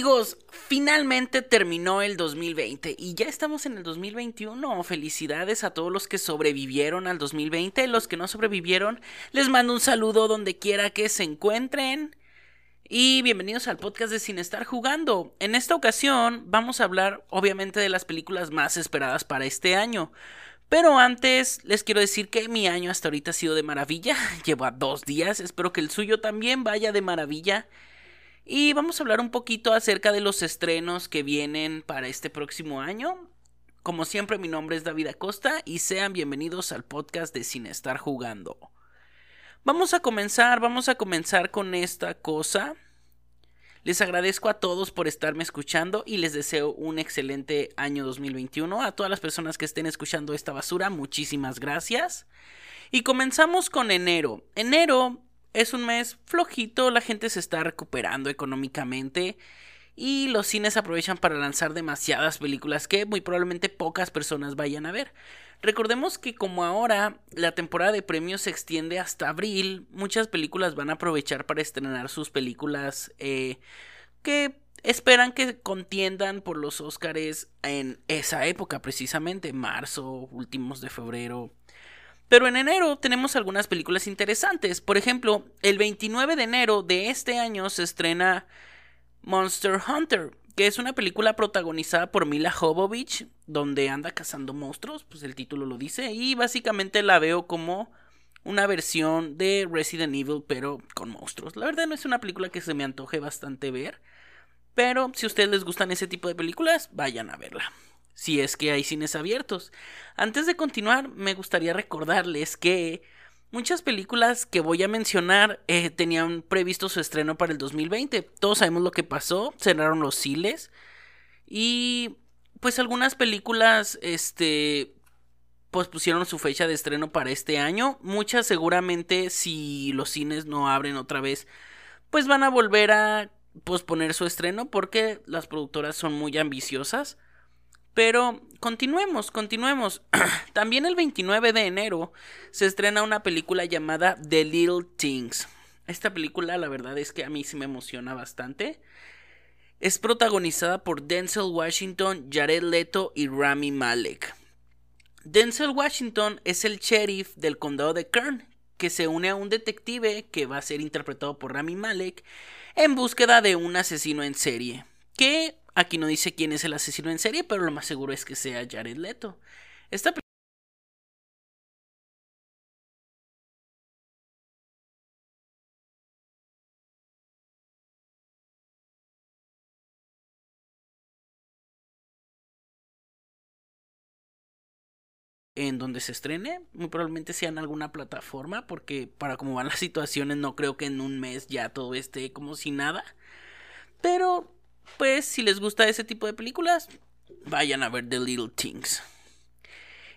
Amigos, finalmente terminó el 2020 y ya estamos en el 2021. Felicidades a todos los que sobrevivieron al 2020. Los que no sobrevivieron, les mando un saludo donde quiera que se encuentren. Y bienvenidos al podcast de Sin Estar Jugando. En esta ocasión vamos a hablar obviamente de las películas más esperadas para este año. Pero antes les quiero decir que mi año hasta ahorita ha sido de maravilla. Llevo a dos días. Espero que el suyo también vaya de maravilla. Y vamos a hablar un poquito acerca de los estrenos que vienen para este próximo año. Como siempre, mi nombre es David Acosta y sean bienvenidos al podcast de Sin Estar Jugando. Vamos a comenzar, vamos a comenzar con esta cosa. Les agradezco a todos por estarme escuchando y les deseo un excelente año 2021. A todas las personas que estén escuchando esta basura, muchísimas gracias. Y comenzamos con enero. Enero es un mes flojito, la gente se está recuperando económicamente y los cines aprovechan para lanzar demasiadas películas que muy probablemente pocas personas vayan a ver. Recordemos que como ahora la temporada de premios se extiende hasta abril, muchas películas van a aprovechar para estrenar sus películas eh, que esperan que contiendan por los Oscars en esa época, precisamente marzo, últimos de febrero. Pero en enero tenemos algunas películas interesantes. Por ejemplo, el 29 de enero de este año se estrena Monster Hunter, que es una película protagonizada por Mila Jovovich, donde anda cazando monstruos, pues el título lo dice, y básicamente la veo como una versión de Resident Evil, pero con monstruos. La verdad no es una película que se me antoje bastante ver, pero si a ustedes les gustan ese tipo de películas, vayan a verla si es que hay cines abiertos. Antes de continuar, me gustaría recordarles que muchas películas que voy a mencionar eh, tenían previsto su estreno para el 2020. Todos sabemos lo que pasó, cerraron los cines y pues algunas películas este pues pusieron su fecha de estreno para este año. Muchas seguramente si los cines no abren otra vez, pues van a volver a posponer su estreno porque las productoras son muy ambiciosas. Pero continuemos, continuemos. También el 29 de enero se estrena una película llamada The Little Things. Esta película la verdad es que a mí sí me emociona bastante. Es protagonizada por Denzel Washington, Jared Leto y Rami Malek. Denzel Washington es el sheriff del condado de Kern, que se une a un detective que va a ser interpretado por Rami Malek en búsqueda de un asesino en serie, que Aquí no dice quién es el asesino en serie, pero lo más seguro es que sea Jared Leto. Esta en donde se estrene, muy probablemente sea en alguna plataforma, porque para cómo van las situaciones no creo que en un mes ya todo esté como si nada. Pero pues si les gusta ese tipo de películas, vayan a ver The Little Things.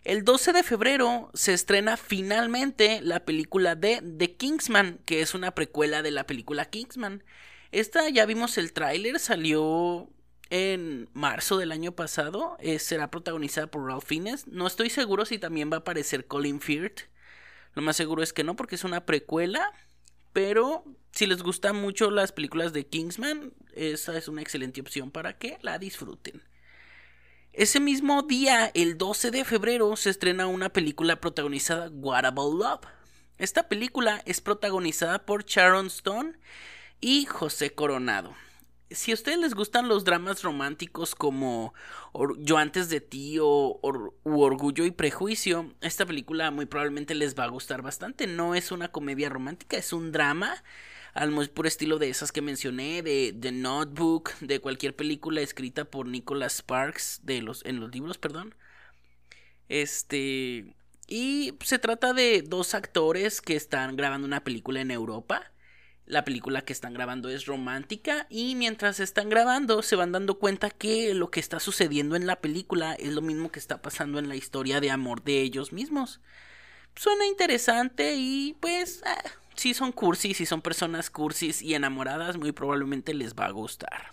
El 12 de febrero se estrena finalmente la película de The Kingsman, que es una precuela de la película Kingsman. Esta ya vimos el tráiler, salió en marzo del año pasado. Eh, será protagonizada por Ralph Fiennes. No estoy seguro si también va a aparecer Colin Firth. Lo más seguro es que no, porque es una precuela. Pero si les gustan mucho las películas de Kingsman, esa es una excelente opción para que la disfruten. Ese mismo día, el 12 de febrero, se estrena una película protagonizada What About Love. Esta película es protagonizada por Sharon Stone y José Coronado si a ustedes les gustan los dramas románticos como Yo antes de ti o Orgullo y Prejuicio, esta película muy probablemente les va a gustar bastante. No es una comedia romántica, es un drama al muy puro estilo de esas que mencioné, de The Notebook, de cualquier película escrita por Nicholas Sparks de los, en los libros, perdón. Este... Y se trata de dos actores que están grabando una película en Europa la película que están grabando es romántica y mientras están grabando se van dando cuenta que lo que está sucediendo en la película es lo mismo que está pasando en la historia de amor de ellos mismos. Suena interesante y pues ah, si son cursis, si son personas cursis y enamoradas muy probablemente les va a gustar.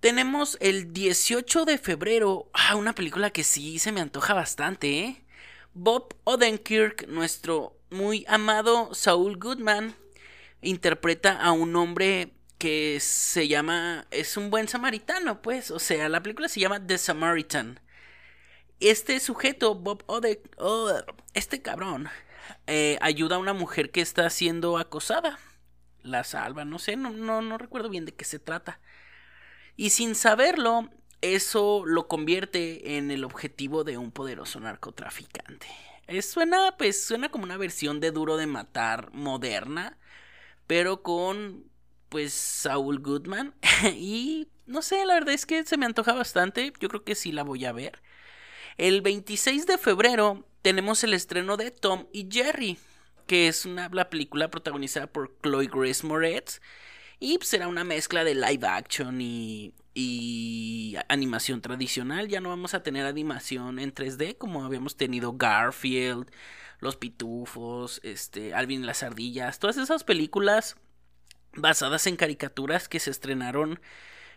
Tenemos el 18 de febrero, ah, una película que sí se me antoja bastante, ¿eh? Bob Odenkirk, nuestro muy amado Saul Goodman interpreta a un hombre que se llama, es un buen samaritano, pues, o sea, la película se llama The Samaritan. Este sujeto, Bob Ode, oh, este cabrón, eh, ayuda a una mujer que está siendo acosada. La salva, no sé, no, no, no recuerdo bien de qué se trata. Y sin saberlo, eso lo convierte en el objetivo de un poderoso narcotraficante. suena, pues, suena como una versión de Duro de Matar moderna, pero con, pues, Saul Goodman. y no sé, la verdad es que se me antoja bastante. Yo creo que sí la voy a ver. El 26 de febrero tenemos el estreno de Tom y Jerry, que es una la película protagonizada por Chloe Grace Moretz. Y será una mezcla de live action y, y animación tradicional. Ya no vamos a tener animación en 3D como habíamos tenido Garfield, Los Pitufos, este, Alvin y las Ardillas. Todas esas películas basadas en caricaturas que se estrenaron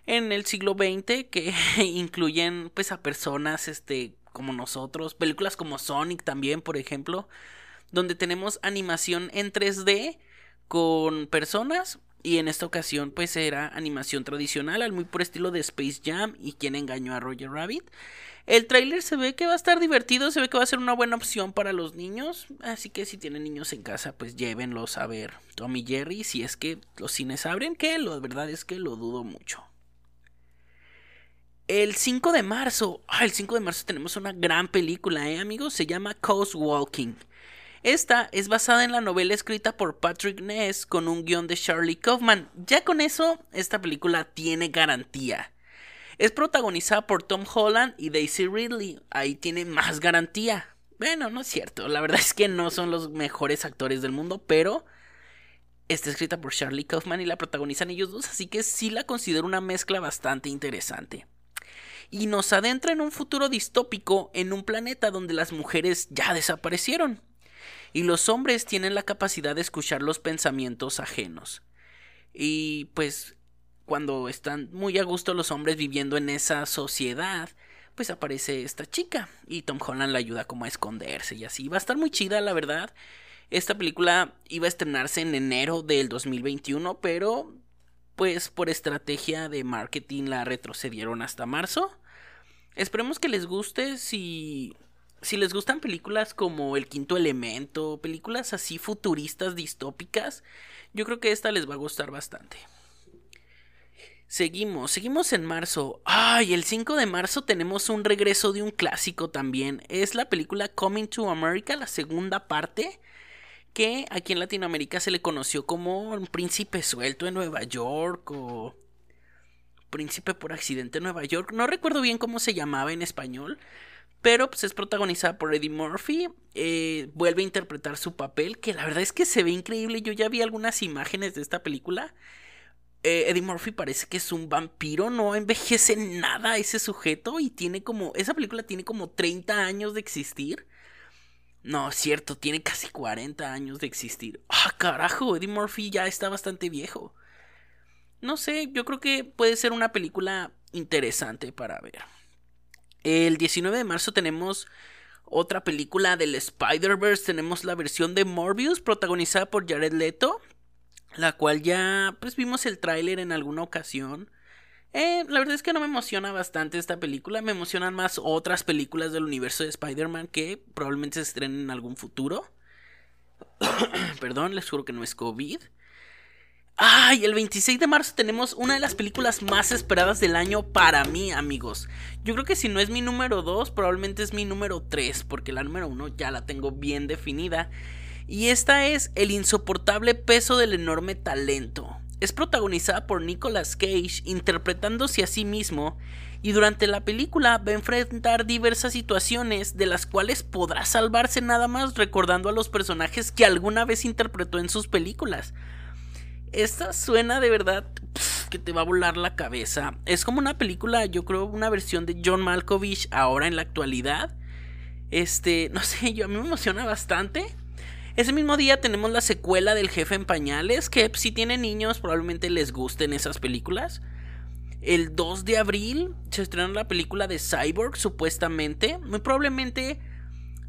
en el siglo XX que incluyen pues a personas este como nosotros, películas como Sonic también, por ejemplo, donde tenemos animación en 3D con personas y en esta ocasión pues era animación tradicional al muy por estilo de Space Jam y quien engañó a Roger Rabbit. El tráiler se ve que va a estar divertido, se ve que va a ser una buena opción para los niños, así que si tienen niños en casa pues llévenlos a ver Tommy Jerry si es que los cines abren, que la verdad es que lo dudo mucho. El 5 de marzo, ah, el 5 de marzo tenemos una gran película, ¿eh, amigos? Se llama Coast Walking. Esta es basada en la novela escrita por Patrick Ness con un guion de Charlie Kaufman. Ya con eso, esta película tiene garantía. Es protagonizada por Tom Holland y Daisy Ridley. Ahí tiene más garantía. Bueno, no es cierto. La verdad es que no son los mejores actores del mundo, pero está escrita por Charlie Kaufman y la protagonizan ellos dos, así que sí la considero una mezcla bastante interesante y nos adentra en un futuro distópico en un planeta donde las mujeres ya desaparecieron y los hombres tienen la capacidad de escuchar los pensamientos ajenos. Y pues cuando están muy a gusto los hombres viviendo en esa sociedad, pues aparece esta chica y Tom Holland la ayuda como a esconderse y así. Va a estar muy chida, la verdad. Esta película iba a estrenarse en enero del 2021, pero pues por estrategia de marketing la retrocedieron hasta marzo. Esperemos que les guste si si les gustan películas como El Quinto Elemento, películas así futuristas distópicas, yo creo que esta les va a gustar bastante. Seguimos, seguimos en marzo. Ay, el 5 de marzo tenemos un regreso de un clásico también. Es la película Coming to America, la segunda parte que aquí en Latinoamérica se le conoció como un príncipe suelto en Nueva York o príncipe por accidente en Nueva York. No recuerdo bien cómo se llamaba en español, pero pues es protagonizada por Eddie Murphy. Eh, vuelve a interpretar su papel, que la verdad es que se ve increíble. Yo ya vi algunas imágenes de esta película. Eh, Eddie Murphy parece que es un vampiro, no envejece nada ese sujeto y tiene como, esa película tiene como 30 años de existir. No, cierto, tiene casi 40 años de existir. Ah, carajo, Eddie Murphy ya está bastante viejo. No sé, yo creo que puede ser una película interesante para ver. El 19 de marzo tenemos otra película del Spider-Verse. Tenemos la versión de Morbius protagonizada por Jared Leto. La cual ya pues vimos el tráiler en alguna ocasión. Eh, la verdad es que no me emociona bastante esta película. Me emocionan más otras películas del universo de Spider-Man que probablemente se estrenen en algún futuro. Perdón, les juro que no es COVID. Ay, el 26 de marzo tenemos una de las películas más esperadas del año para mí, amigos. Yo creo que si no es mi número 2, probablemente es mi número 3, porque la número 1 ya la tengo bien definida. Y esta es El insoportable peso del enorme talento. Es protagonizada por Nicolas Cage interpretándose a sí mismo y durante la película va a enfrentar diversas situaciones de las cuales podrá salvarse nada más recordando a los personajes que alguna vez interpretó en sus películas. Esta suena de verdad que te va a volar la cabeza. Es como una película, yo creo, una versión de John Malkovich ahora en la actualidad. Este, no sé, yo a mí me emociona bastante. Ese mismo día tenemos la secuela del jefe en pañales, que si tienen niños probablemente les gusten esas películas. El 2 de abril se estrena la película de Cyborg, supuestamente. Muy probablemente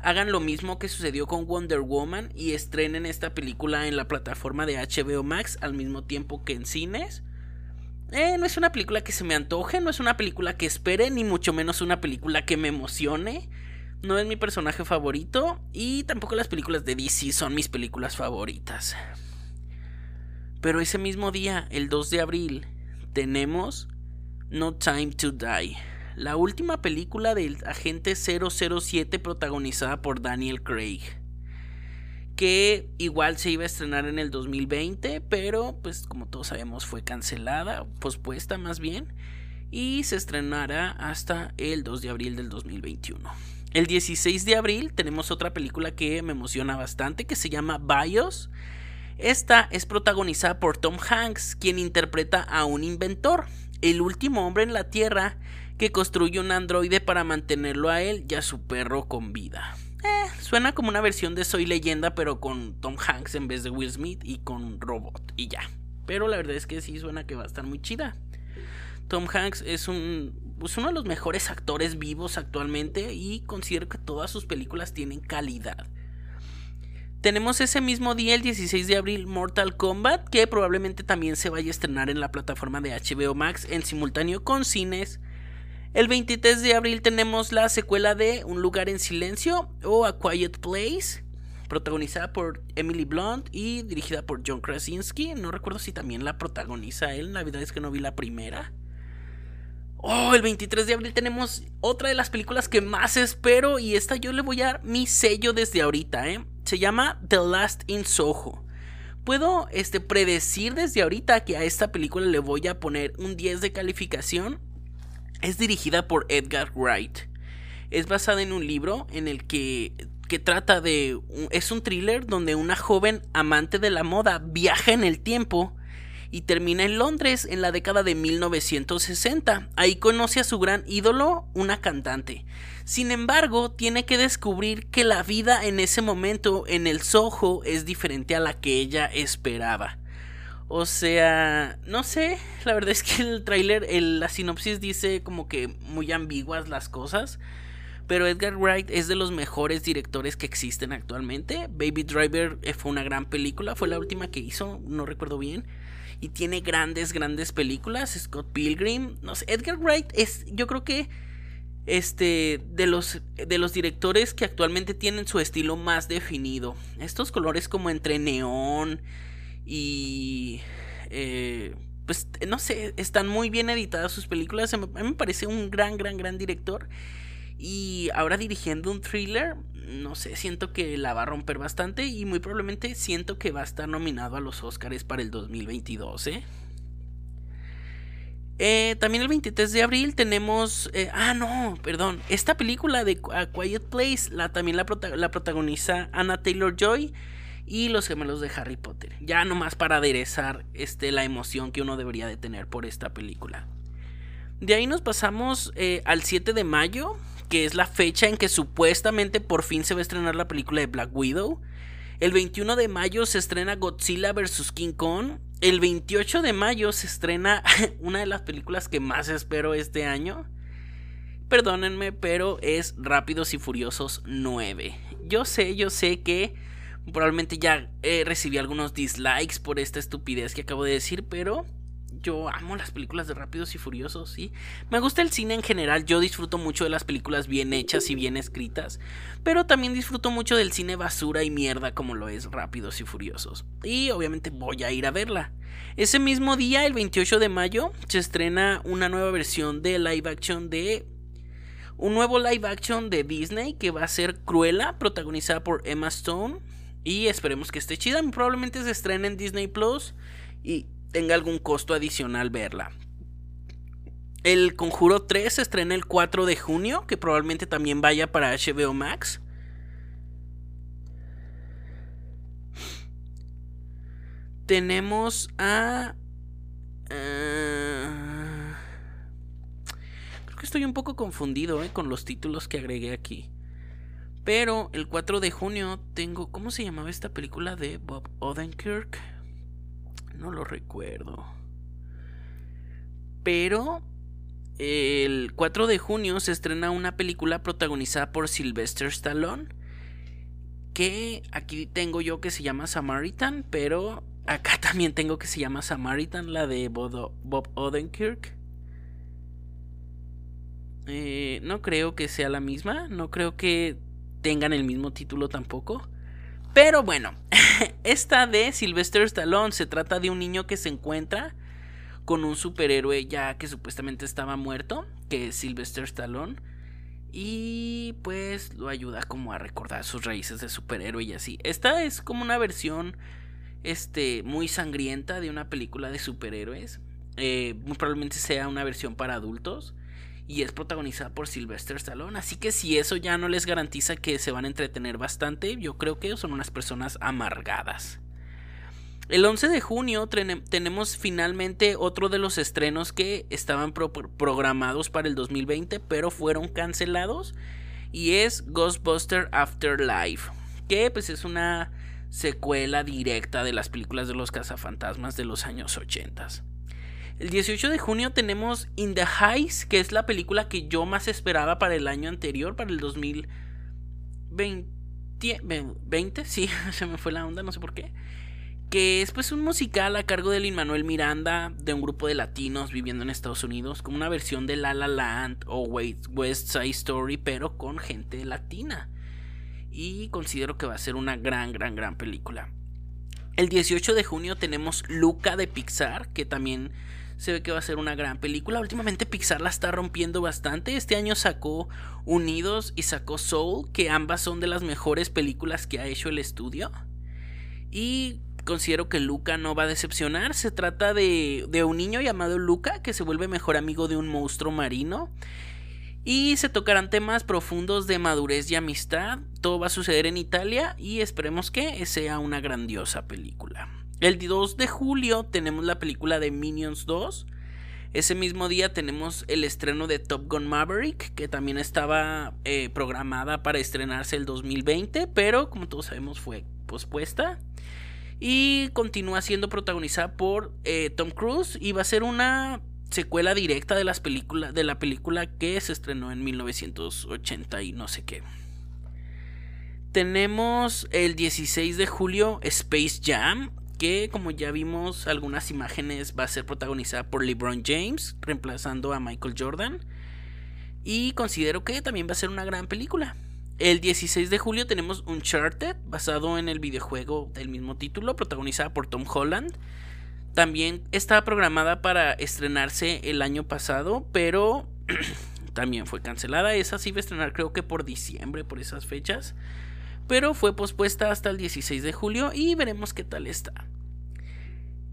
hagan lo mismo que sucedió con Wonder Woman y estrenen esta película en la plataforma de HBO Max al mismo tiempo que en cines. Eh, no es una película que se me antoje, no es una película que espere, ni mucho menos una película que me emocione. No es mi personaje favorito y tampoco las películas de DC son mis películas favoritas. Pero ese mismo día, el 2 de abril, tenemos No Time to Die, la última película del agente 007 protagonizada por Daniel Craig que igual se iba a estrenar en el 2020, pero pues como todos sabemos fue cancelada, pospuesta más bien, y se estrenará hasta el 2 de abril del 2021. El 16 de abril tenemos otra película que me emociona bastante, que se llama Bios. Esta es protagonizada por Tom Hanks, quien interpreta a un inventor, el último hombre en la Tierra que construye un androide para mantenerlo a él y a su perro con vida. Eh, suena como una versión de Soy Leyenda, pero con Tom Hanks en vez de Will Smith y con robot y ya. Pero la verdad es que sí suena que va a estar muy chida. Tom Hanks es un pues uno de los mejores actores vivos actualmente y considero que todas sus películas tienen calidad. Tenemos ese mismo día, el 16 de abril, Mortal Kombat, que probablemente también se vaya a estrenar en la plataforma de HBO Max en simultáneo con cines el 23 de abril tenemos la secuela de Un lugar en silencio o A Quiet Place, protagonizada por Emily Blunt y dirigida por John Krasinski. No recuerdo si también la protagoniza él, la verdad es que no vi la primera. Oh, el 23 de abril tenemos otra de las películas que más espero y esta yo le voy a dar mi sello desde ahorita, ¿eh? Se llama The Last in Soho. Puedo este, predecir desde ahorita que a esta película le voy a poner un 10 de calificación es dirigida por Edgar Wright. Es basada en un libro en el que, que trata de... Es un thriller donde una joven amante de la moda viaja en el tiempo y termina en Londres en la década de 1960. Ahí conoce a su gran ídolo, una cantante. Sin embargo, tiene que descubrir que la vida en ese momento en el Soho es diferente a la que ella esperaba. O sea, no sé, la verdad es que el tráiler, la sinopsis dice como que muy ambiguas las cosas. Pero Edgar Wright es de los mejores directores que existen actualmente. Baby Driver eh, fue una gran película, fue la última que hizo, no recuerdo bien. Y tiene grandes, grandes películas. Scott Pilgrim, no sé, Edgar Wright es, yo creo que, este, de los, de los directores que actualmente tienen su estilo más definido. Estos colores como entre neón y... Eh, pues no sé, están muy bien editadas sus películas. A mí me parece un gran, gran, gran director. Y ahora dirigiendo un thriller, no sé, siento que la va a romper bastante y muy probablemente siento que va a estar nominado a los Oscars para el 2022, ¿eh? ¿eh? también el 23 de abril tenemos... Ah, no, perdón. Esta película de A Quiet Place la, también la, la protagoniza Anna Taylor Joy y los gemelos de Harry Potter. Ya nomás para aderezar este, la emoción que uno debería de tener por esta película. De ahí nos pasamos eh, al 7 de mayo, que es la fecha en que supuestamente por fin se va a estrenar la película de Black Widow. El 21 de mayo se estrena Godzilla vs. King Kong. El 28 de mayo se estrena una de las películas que más espero este año. Perdónenme, pero es Rápidos y Furiosos 9. Yo sé, yo sé que Probablemente ya eh, recibí algunos dislikes por esta estupidez que acabo de decir, pero yo amo las películas de Rápidos y Furiosos, sí. Me gusta el cine en general, yo disfruto mucho de las películas bien hechas y bien escritas, pero también disfruto mucho del cine basura y mierda como lo es Rápidos y Furiosos. Y obviamente voy a ir a verla. Ese mismo día, el 28 de mayo, se estrena una nueva versión de live action de un nuevo live action de Disney que va a ser Cruella, protagonizada por Emma Stone y esperemos que esté chida. Probablemente se estrene en Disney Plus y tenga algún costo adicional verla. El Conjuro 3 se estrena el 4 de junio, que probablemente también vaya para HBO Max. Tenemos a... Uh, creo que estoy un poco confundido eh, con los títulos que agregué aquí. Pero el 4 de junio tengo. ¿Cómo se llamaba esta película de Bob Odenkirk? No lo recuerdo. Pero el 4 de junio se estrena una película protagonizada por Sylvester Stallone. que aquí tengo yo que se llama Samaritan, pero acá también tengo que se llama Samaritan, la de Bob Odenkirk. Eh, no creo que sea la misma, no creo que tengan el mismo título tampoco. Pero bueno, esta de Sylvester Stallone se trata de un niño que se encuentra con un superhéroe ya que supuestamente estaba muerto, que es Sylvester Stallone. Y pues lo ayuda como a recordar sus raíces de superhéroe y así. Esta es como una versión este, muy sangrienta de una película de superhéroes. Eh, muy probablemente sea una versión para adultos y es protagonizada por Sylvester Stallone. Así que si eso ya no les garantiza que se van a entretener bastante, yo creo que son unas personas amargadas. El 11 de junio tenemos finalmente otro de los estrenos que estaban programados para el 2020, pero fueron cancelados. Y es Ghostbuster Afterlife, que pues es una secuela directa de las películas de los cazafantasmas de los años 80. El 18 de junio tenemos In the Heights, que es la película que yo más esperaba para el año anterior, para el 2020. 20, sí, se me fue la onda, no sé por qué. Que es pues un musical a cargo de Lin Manuel Miranda, de un grupo de latinos viviendo en Estados Unidos, como una versión de La La Land o West Side Story, pero con gente latina. Y considero que va a ser una gran, gran, gran película. El 18 de junio tenemos Luca de Pixar, que también se ve que va a ser una gran película. Últimamente Pixar la está rompiendo bastante. Este año sacó Unidos y sacó Soul, que ambas son de las mejores películas que ha hecho el estudio. Y considero que Luca no va a decepcionar. Se trata de, de un niño llamado Luca que se vuelve mejor amigo de un monstruo marino. Y se tocarán temas profundos de madurez y amistad. Todo va a suceder en Italia y esperemos que sea una grandiosa película. El 2 de julio tenemos la película de Minions 2. Ese mismo día tenemos el estreno de Top Gun Maverick, que también estaba eh, programada para estrenarse el 2020, pero como todos sabemos fue pospuesta. Y continúa siendo protagonizada por eh, Tom Cruise y va a ser una secuela directa de las de la película que se estrenó en 1980 y no sé qué. Tenemos el 16 de julio Space Jam, que como ya vimos algunas imágenes va a ser protagonizada por LeBron James, reemplazando a Michael Jordan. Y considero que también va a ser una gran película. El 16 de julio tenemos Uncharted, basado en el videojuego del mismo título, protagonizada por Tom Holland. También estaba programada para estrenarse el año pasado, pero también fue cancelada. Esa sí va a estrenar creo que por diciembre, por esas fechas pero fue pospuesta hasta el 16 de julio y veremos qué tal está.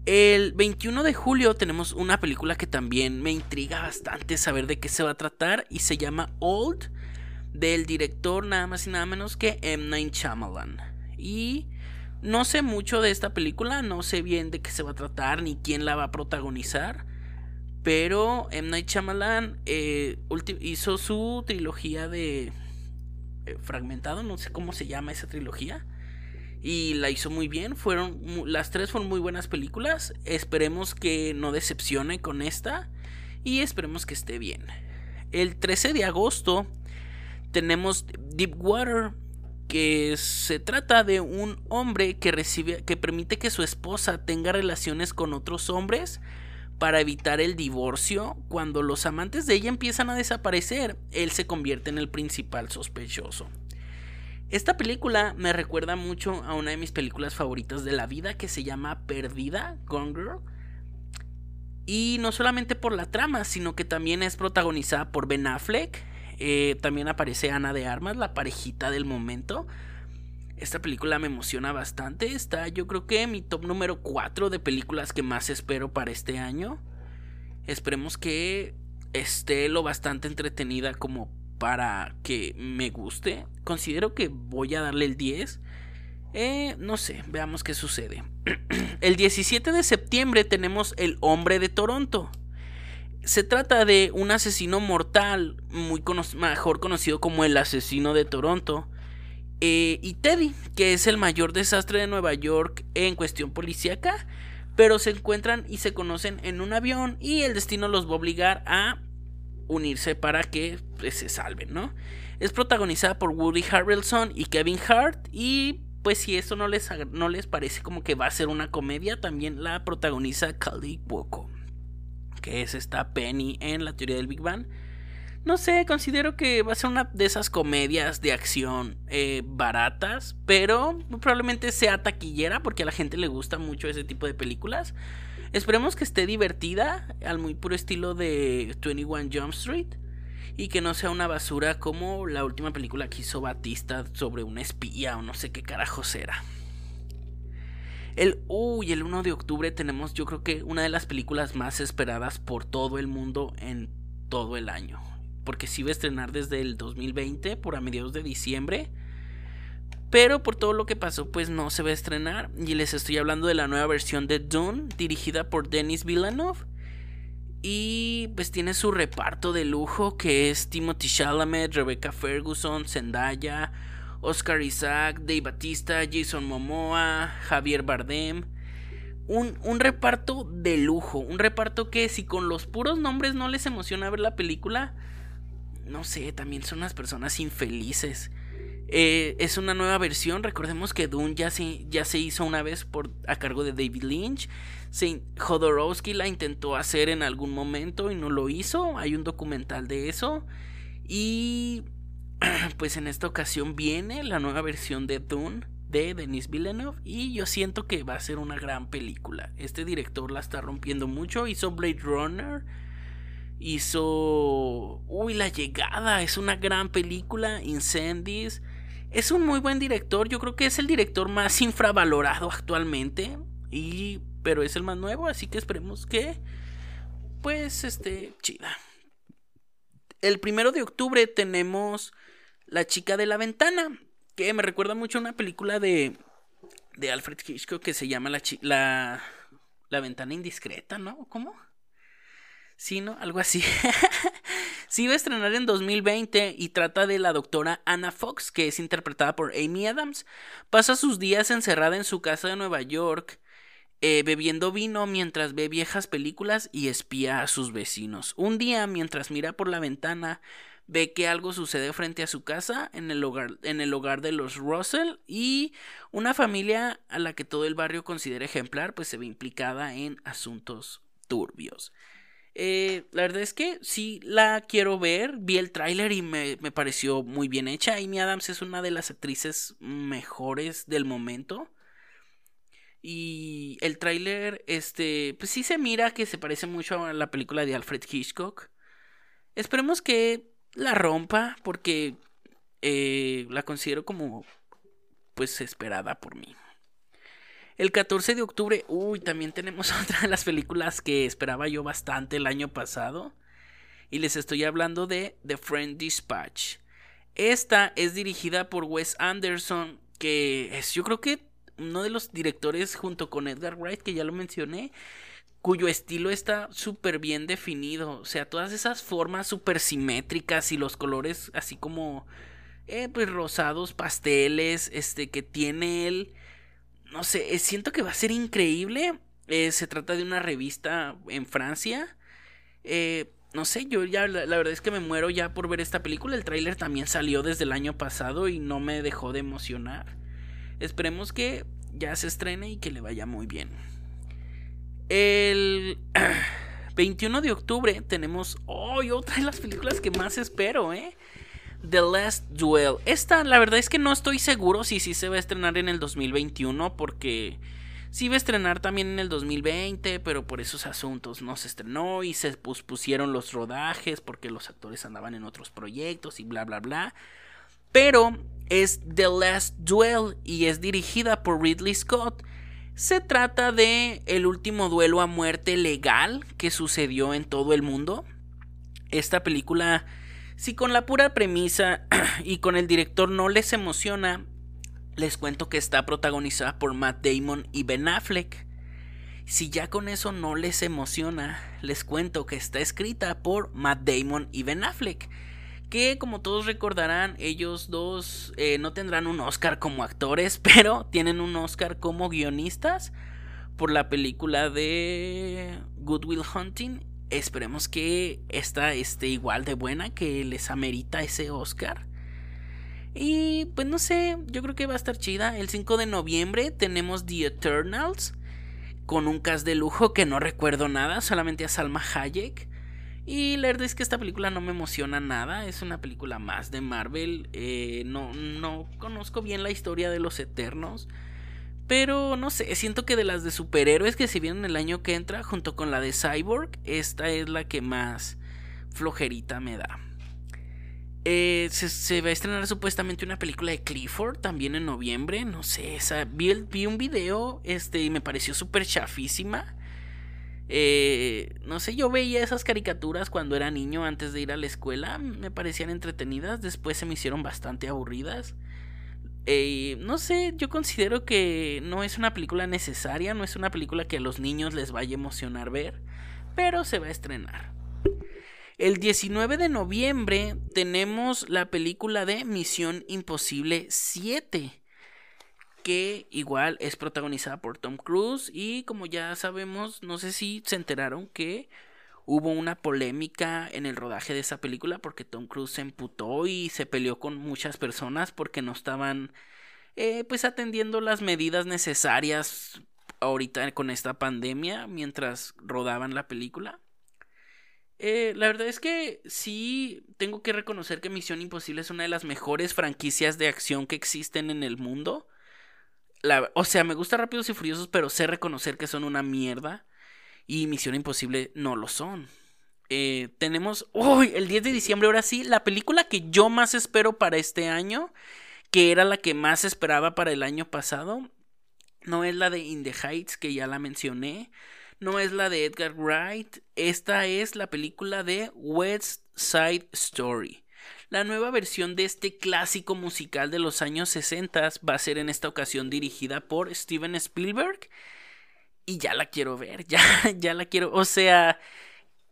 El 21 de julio tenemos una película que también me intriga bastante saber de qué se va a tratar y se llama Old del director nada más y nada menos que M. Night Shyamalan. Y no sé mucho de esta película, no sé bien de qué se va a tratar ni quién la va a protagonizar. Pero M. Night Shyamalan eh, hizo su trilogía de fragmentado, no sé cómo se llama esa trilogía. Y la hizo muy bien, fueron las tres fueron muy buenas películas. Esperemos que no decepcione con esta y esperemos que esté bien. El 13 de agosto tenemos Deep Water, que se trata de un hombre que recibe que permite que su esposa tenga relaciones con otros hombres para evitar el divorcio, cuando los amantes de ella empiezan a desaparecer, él se convierte en el principal sospechoso. Esta película me recuerda mucho a una de mis películas favoritas de la vida que se llama Perdida, Gone Girl. Y no solamente por la trama, sino que también es protagonizada por Ben Affleck. Eh, también aparece Ana de Armas, la parejita del momento. Esta película me emociona bastante. Está yo creo que mi top número 4 de películas que más espero para este año. Esperemos que esté lo bastante entretenida como para que me guste. Considero que voy a darle el 10. Eh, no sé, veamos qué sucede. el 17 de septiembre tenemos El Hombre de Toronto. Se trata de un asesino mortal, muy mejor conocido como el asesino de Toronto, eh, y Teddy, que es el mayor desastre de Nueva York en cuestión policíaca, pero se encuentran y se conocen en un avión y el destino los va a obligar a unirse para que pues, se salven, ¿no? Es protagonizada por Woody Harrelson y Kevin Hart y pues si eso no les, no les parece como que va a ser una comedia, también la protagoniza Kali Cuoco, que es esta Penny en la teoría del Big Bang. No sé, considero que va a ser una de esas comedias de acción eh, baratas, pero probablemente sea taquillera porque a la gente le gusta mucho ese tipo de películas. Esperemos que esté divertida, al muy puro estilo de 21 Jump Street y que no sea una basura como la última película que hizo Batista sobre una espía o no sé qué carajos era. El, uy, el 1 de octubre tenemos yo creo que una de las películas más esperadas por todo el mundo en todo el año. Porque sí va a estrenar desde el 2020 por a mediados de diciembre. Pero por todo lo que pasó pues no se va a estrenar. Y les estoy hablando de la nueva versión de Dune dirigida por Denis Villeneuve y pues tiene su reparto de lujo que es Timothy Chalamet, Rebecca Ferguson, Zendaya, Oscar Isaac, Dave Batista, Jason Momoa, Javier Bardem. Un, un, reparto de lujo, un reparto que si con los puros nombres no les emociona ver la película, no sé, también son unas personas infelices. Eh, es una nueva versión. Recordemos que Dune ya se, ya se hizo una vez por, a cargo de David Lynch. Jodorowsky la intentó hacer en algún momento y no lo hizo. Hay un documental de eso. Y pues en esta ocasión viene la nueva versión de Dune de Denis Villeneuve. Y yo siento que va a ser una gran película. Este director la está rompiendo mucho. Hizo Blade Runner. Hizo... Uy, La Llegada. Es una gran película. Incendies es un muy buen director, yo creo que es el director más infravalorado actualmente y pero es el más nuevo, así que esperemos que pues este chida. El primero de octubre tenemos La chica de la ventana, que me recuerda mucho a una película de de Alfred Hitchcock que se llama la, la, la ventana indiscreta, ¿no? ¿Cómo? Sí, ¿no? Algo así. sí va a estrenar en 2020 y trata de la doctora Anna Fox, que es interpretada por Amy Adams. Pasa sus días encerrada en su casa de Nueva York, eh, bebiendo vino mientras ve viejas películas y espía a sus vecinos. Un día, mientras mira por la ventana, ve que algo sucede frente a su casa en el hogar, en el hogar de los Russell y una familia a la que todo el barrio considera ejemplar, pues se ve implicada en asuntos turbios. Eh, la verdad es que sí la quiero ver. Vi el tráiler y me, me, pareció muy bien hecha. Amy Adams es una de las actrices mejores del momento. Y el tráiler, este, pues sí se mira que se parece mucho a la película de Alfred Hitchcock. Esperemos que la rompa porque eh, la considero como, pues, esperada por mí. El 14 de octubre, uy, también tenemos otra de las películas que esperaba yo bastante el año pasado. Y les estoy hablando de The Friend Dispatch. Esta es dirigida por Wes Anderson, que es yo creo que uno de los directores junto con Edgar Wright, que ya lo mencioné, cuyo estilo está súper bien definido. O sea, todas esas formas súper simétricas y los colores así como, eh, pues rosados, pasteles, este, que tiene él no sé, eh, siento que va a ser increíble. Eh, se trata de una revista en Francia. Eh, no sé, yo ya la, verdad es que me muero ya por ver esta película. El tráiler también salió desde el año pasado y no me dejó de emocionar. Esperemos que ya se estrene y que le vaya muy bien. El 21 de octubre tenemos hoy otra de las películas que más espero, ¿eh? The Last Duel. Esta, la verdad es que no estoy seguro si sí se va a estrenar en el 2021 porque sí va a estrenar también en el 2020, pero por esos asuntos no se estrenó y se pospusieron los rodajes porque los actores andaban en otros proyectos y bla bla bla. Pero es The Last Duel y es dirigida por Ridley Scott. Se trata de el último duelo a muerte legal que sucedió en todo el mundo. Esta película si con la pura premisa y con el director no les emociona, les cuento que está protagonizada por Matt Damon y Ben Affleck. Si ya con eso no les emociona, les cuento que está escrita por Matt Damon y Ben Affleck. Que como todos recordarán, ellos dos eh, no tendrán un Oscar como actores, pero tienen un Oscar como guionistas por la película de Good Will Hunting Esperemos que esta esté igual de buena, que les amerita ese Oscar. Y pues no sé, yo creo que va a estar chida. El 5 de noviembre tenemos The Eternals con un cast de lujo que no recuerdo nada, solamente a Salma Hayek. Y la verdad es que esta película no me emociona nada, es una película más de Marvel. Eh, no, no conozco bien la historia de los Eternos. Pero no sé, siento que de las de superhéroes que se vienen el año que entra, junto con la de Cyborg, esta es la que más flojerita me da. Eh, se, va a estrenar supuestamente una película de Clifford también en noviembre. No sé, esa, vi, vi un video este, y me pareció súper chafísima. Eh, no sé, yo veía esas caricaturas cuando era niño antes de ir a la escuela. Me parecían entretenidas, después se me hicieron bastante aburridas. Eh, no sé, yo considero que no es una película necesaria, no es una película que a los niños les vaya a emocionar ver, pero se va a estrenar. El 19 de noviembre tenemos la película de Misión Imposible 7, que igual es protagonizada por Tom Cruise y como ya sabemos, no sé si se enteraron que hubo una polémica en el rodaje de esa película porque Tom Cruise se emputó y se peleó con muchas personas porque no estaban eh, pues atendiendo las medidas necesarias ahorita con esta pandemia mientras rodaban la película. Eh, la verdad es que sí tengo que reconocer que Misión Imposible es una de las mejores franquicias de acción que existen en el mundo. o sea, me gusta Rápidos y Furiosos, pero sé reconocer que son una mierda. Y Misión Imposible no lo son. Eh, tenemos, uy, el 10 de diciembre, ahora sí, la película que yo más espero para este año, que era la que más esperaba para el año pasado, no es la de In the Heights, que ya la mencioné no es la de Edgar Wright, esta es la película de West Side Story. La nueva versión de este clásico musical de los años 60 va a ser en esta ocasión dirigida por Steven Spielberg. Y ya la quiero ver, ya, ya la quiero. O sea,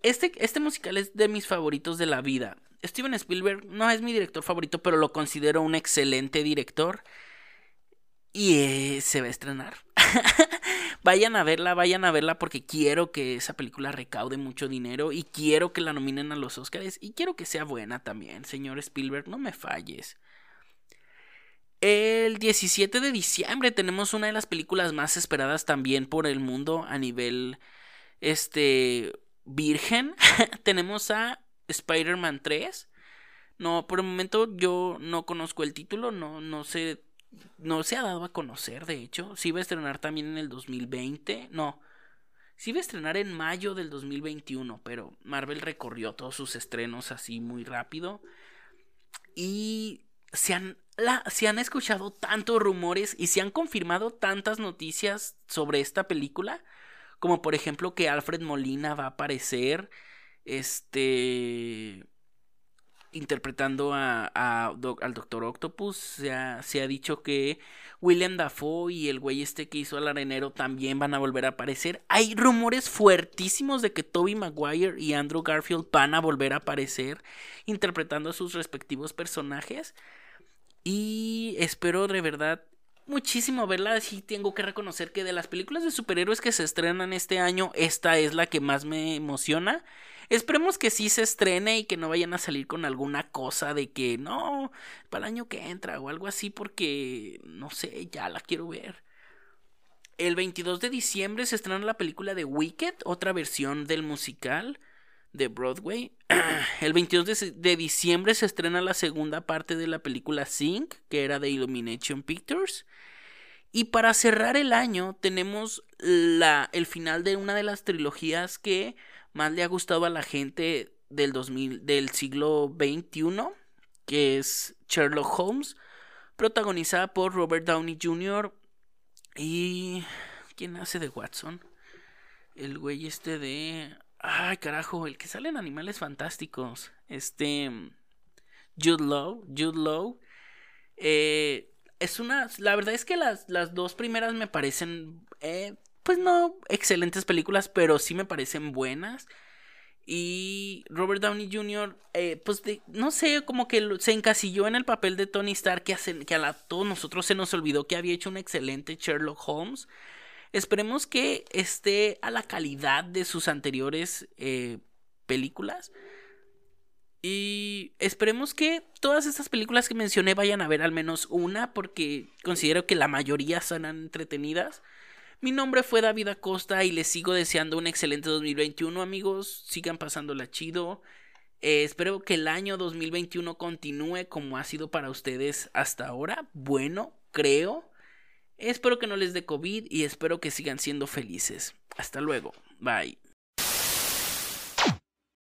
este, este musical es de mis favoritos de la vida. Steven Spielberg no es mi director favorito, pero lo considero un excelente director. Y eh, se va a estrenar. vayan a verla, vayan a verla porque quiero que esa película recaude mucho dinero y quiero que la nominen a los Oscars y quiero que sea buena también, señor Spielberg, no me falles. El 17 de diciembre tenemos una de las películas más esperadas también por el mundo a nivel este virgen. tenemos a Spider-Man 3. No, por el momento yo no conozco el título, no, no sé no se ha dado a conocer, de hecho. Sí va a estrenar también en el 2020. No. Sí va a estrenar en mayo del 2021, pero Marvel recorrió todos sus estrenos así muy rápido. Y se han, se han escuchado tantos rumores y se han confirmado tantas noticias sobre esta película. Como por ejemplo que Alfred Molina va a aparecer. Este interpretando a, al Doctor Octopus. Se ha, se ha, dicho que William Dafoe y el güey este que hizo al arenero también van a volver a aparecer. Hay rumores fuertísimos de que Toby Maguire y Andrew Garfield van a volver a aparecer interpretando a sus respectivos personajes. Y espero de verdad muchísimo verla. Sí tengo que reconocer que de las películas de superhéroes que se estrenan este año, esta es la que más me emociona. Esperemos que sí se estrene y que no vayan a salir con alguna cosa de que no, para el año que entra o algo así porque no sé, ya la quiero ver. El 22 de diciembre se estrena la película de Wicked, otra versión del musical de Broadway. El 22 de, diciembre se estrena la segunda parte de la película Sing, que era de Illumination Pictures. Y para cerrar el año tenemos la, el final de una de las trilogías que más le ha gustado a la gente del, 2000, del siglo XXI, que es Sherlock Holmes, protagonizada por Robert Downey Jr. y... ¿Quién hace de Watson? El güey este de... Ay, carajo, el que sale en Animales Fantásticos. Este... Jude Law. Jude Law. Eh, es una... La verdad es que las, las dos primeras me parecen... Eh, pues no excelentes películas, pero sí me parecen buenas. Y Robert Downey Jr., eh, pues no sé, como que se encasilló en el papel de Tony Stark, que, que a todos nosotros se nos olvidó que había hecho un excelente Sherlock Holmes. Esperemos que esté a la calidad de sus anteriores eh, películas. Y esperemos que todas estas películas que mencioné vayan a ver al menos una, porque considero que la mayoría son entretenidas. Mi nombre fue David Acosta y les sigo deseando un excelente 2021, amigos. Sigan pasándola chido. Eh, espero que el año 2021 continúe como ha sido para ustedes hasta ahora. Bueno, creo. Espero que no les dé COVID y espero que sigan siendo felices. Hasta luego. Bye.